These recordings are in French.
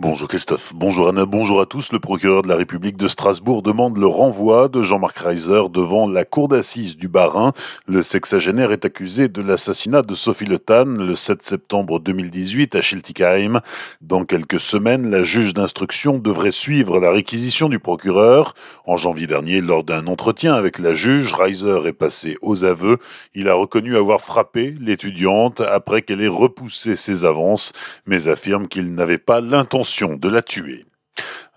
Bonjour Christophe, bonjour Anna, bonjour à tous. Le procureur de la République de Strasbourg demande le renvoi de Jean-Marc Reiser devant la cour d'assises du Bas-Rhin. Le sexagénaire est accusé de l'assassinat de Sophie Le Tan le 7 septembre 2018 à Schiltigheim. Dans quelques semaines, la juge d'instruction devrait suivre la réquisition du procureur. En janvier dernier, lors d'un entretien avec la juge, Reiser est passé aux aveux. Il a reconnu avoir frappé l'étudiante après qu'elle ait repoussé ses avances, mais affirme qu'il n'avait pas l'intention de la tuer.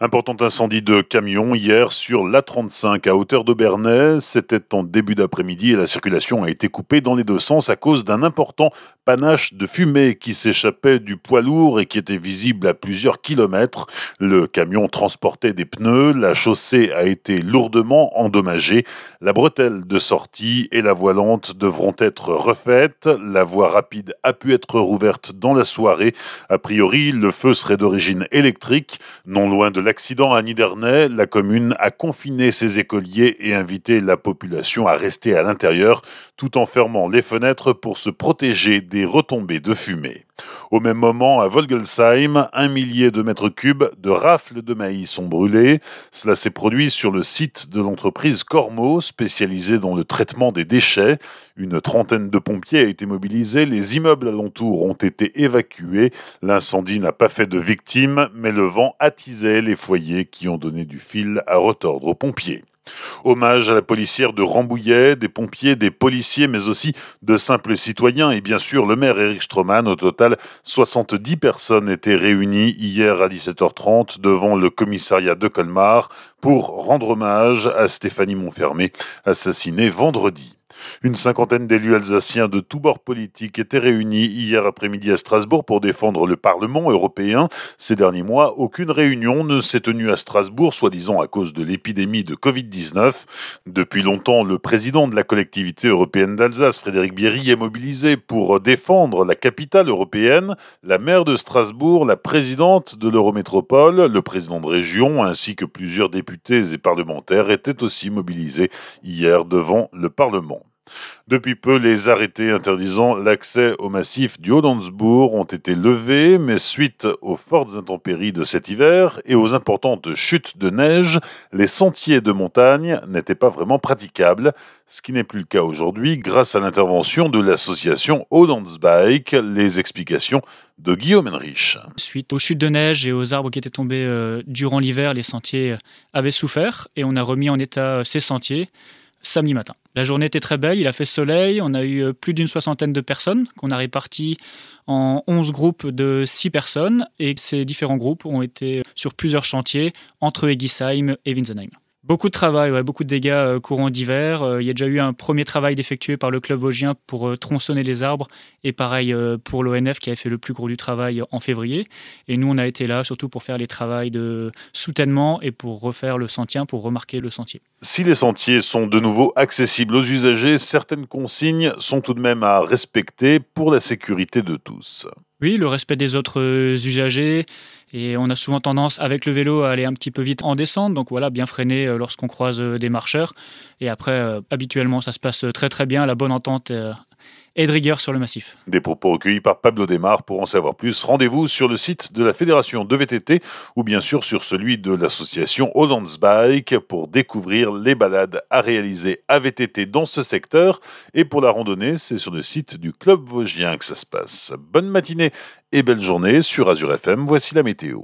Important incendie de camion hier sur l'A35 à hauteur d'Aubernais. C'était en début d'après-midi et la circulation a été coupée dans les deux sens à cause d'un important panache de fumée qui s'échappait du poids lourd et qui était visible à plusieurs kilomètres. Le camion transportait des pneus. La chaussée a été lourdement endommagée. La bretelle de sortie et la voilante devront être refaites. La voie rapide a pu être rouverte dans la soirée. A priori, le feu serait d'origine électrique. Non loin de l'accident à Nidernais, la commune a confiné ses écoliers et invité la population à rester à l'intérieur tout en fermant les fenêtres pour se protéger des retombées de fumée. Au même moment, à Volgelsheim, un millier de mètres cubes de rafles de maïs sont brûlés. Cela s'est produit sur le site de l'entreprise Cormo, spécialisée dans le traitement des déchets. Une trentaine de pompiers a été mobilisée. Les immeubles alentours ont été évacués. L'incendie n'a pas fait de victimes, mais le vent attisait les foyers qui ont donné du fil à retordre aux pompiers. Hommage à la policière de Rambouillet, des pompiers, des policiers, mais aussi de simples citoyens et bien sûr le maire Eric Stroman. Au total, 70 personnes étaient réunies hier à 17h30 devant le commissariat de Colmar pour rendre hommage à Stéphanie Montfermé, assassinée vendredi. Une cinquantaine d'élus alsaciens de tous bords politiques étaient réunis hier après-midi à Strasbourg pour défendre le Parlement européen. Ces derniers mois, aucune réunion ne s'est tenue à Strasbourg, soi-disant à cause de l'épidémie de Covid-19. Depuis longtemps, le président de la collectivité européenne d'Alsace, Frédéric Bierry, est mobilisé pour défendre la capitale européenne. La maire de Strasbourg, la présidente de l'Eurométropole, le président de région, ainsi que plusieurs députés et parlementaires étaient aussi mobilisés hier devant le Parlement. Depuis peu, les arrêtés interdisant l'accès au massif du haut ont été levés, mais suite aux fortes intempéries de cet hiver et aux importantes chutes de neige, les sentiers de montagne n'étaient pas vraiment praticables, ce qui n'est plus le cas aujourd'hui grâce à l'intervention de l'association Oldens Bike. Les explications de Guillaume Henrich. Suite aux chutes de neige et aux arbres qui étaient tombés euh, durant l'hiver, les sentiers avaient souffert et on a remis en état euh, ces sentiers samedi matin. La journée était très belle, il a fait soleil, on a eu euh, plus d'une soixantaine de personnes qu'on a réparties en 11 groupes de 6 personnes et ces différents groupes ont été sur plusieurs chantiers entre Egisheim et Winsenheim. Beaucoup de travail, beaucoup de dégâts euh, courant d'hiver. Euh, il y a déjà eu un premier travail d'effectuer par le club vosgien pour euh, tronçonner les arbres et pareil pour l'ONF qui avait fait le plus gros du travail en février. Et nous, on a été là surtout pour faire les travaux de soutènement et pour refaire le sentier, pour remarquer le sentier. Si les sentiers sont de nouveau accessibles aux usagers, certaines consignes sont tout de même à respecter pour la sécurité de tous. Oui, le respect des autres usagers. Et on a souvent tendance, avec le vélo, à aller un petit peu vite en descente. Donc voilà, bien freiner euh, lorsqu'on croise euh, des marcheurs. Et après, habituellement, ça se passe très très bien. La bonne entente et de rigueur sur le massif. Des propos recueillis par Pablo Desmar. Pour en savoir plus, rendez-vous sur le site de la Fédération de VTT ou bien sûr sur celui de l'association Hollands Bike pour découvrir les balades à réaliser à VTT dans ce secteur. Et pour la randonnée, c'est sur le site du Club Vosgien que ça se passe. Bonne matinée et belle journée sur Azure FM. Voici la météo.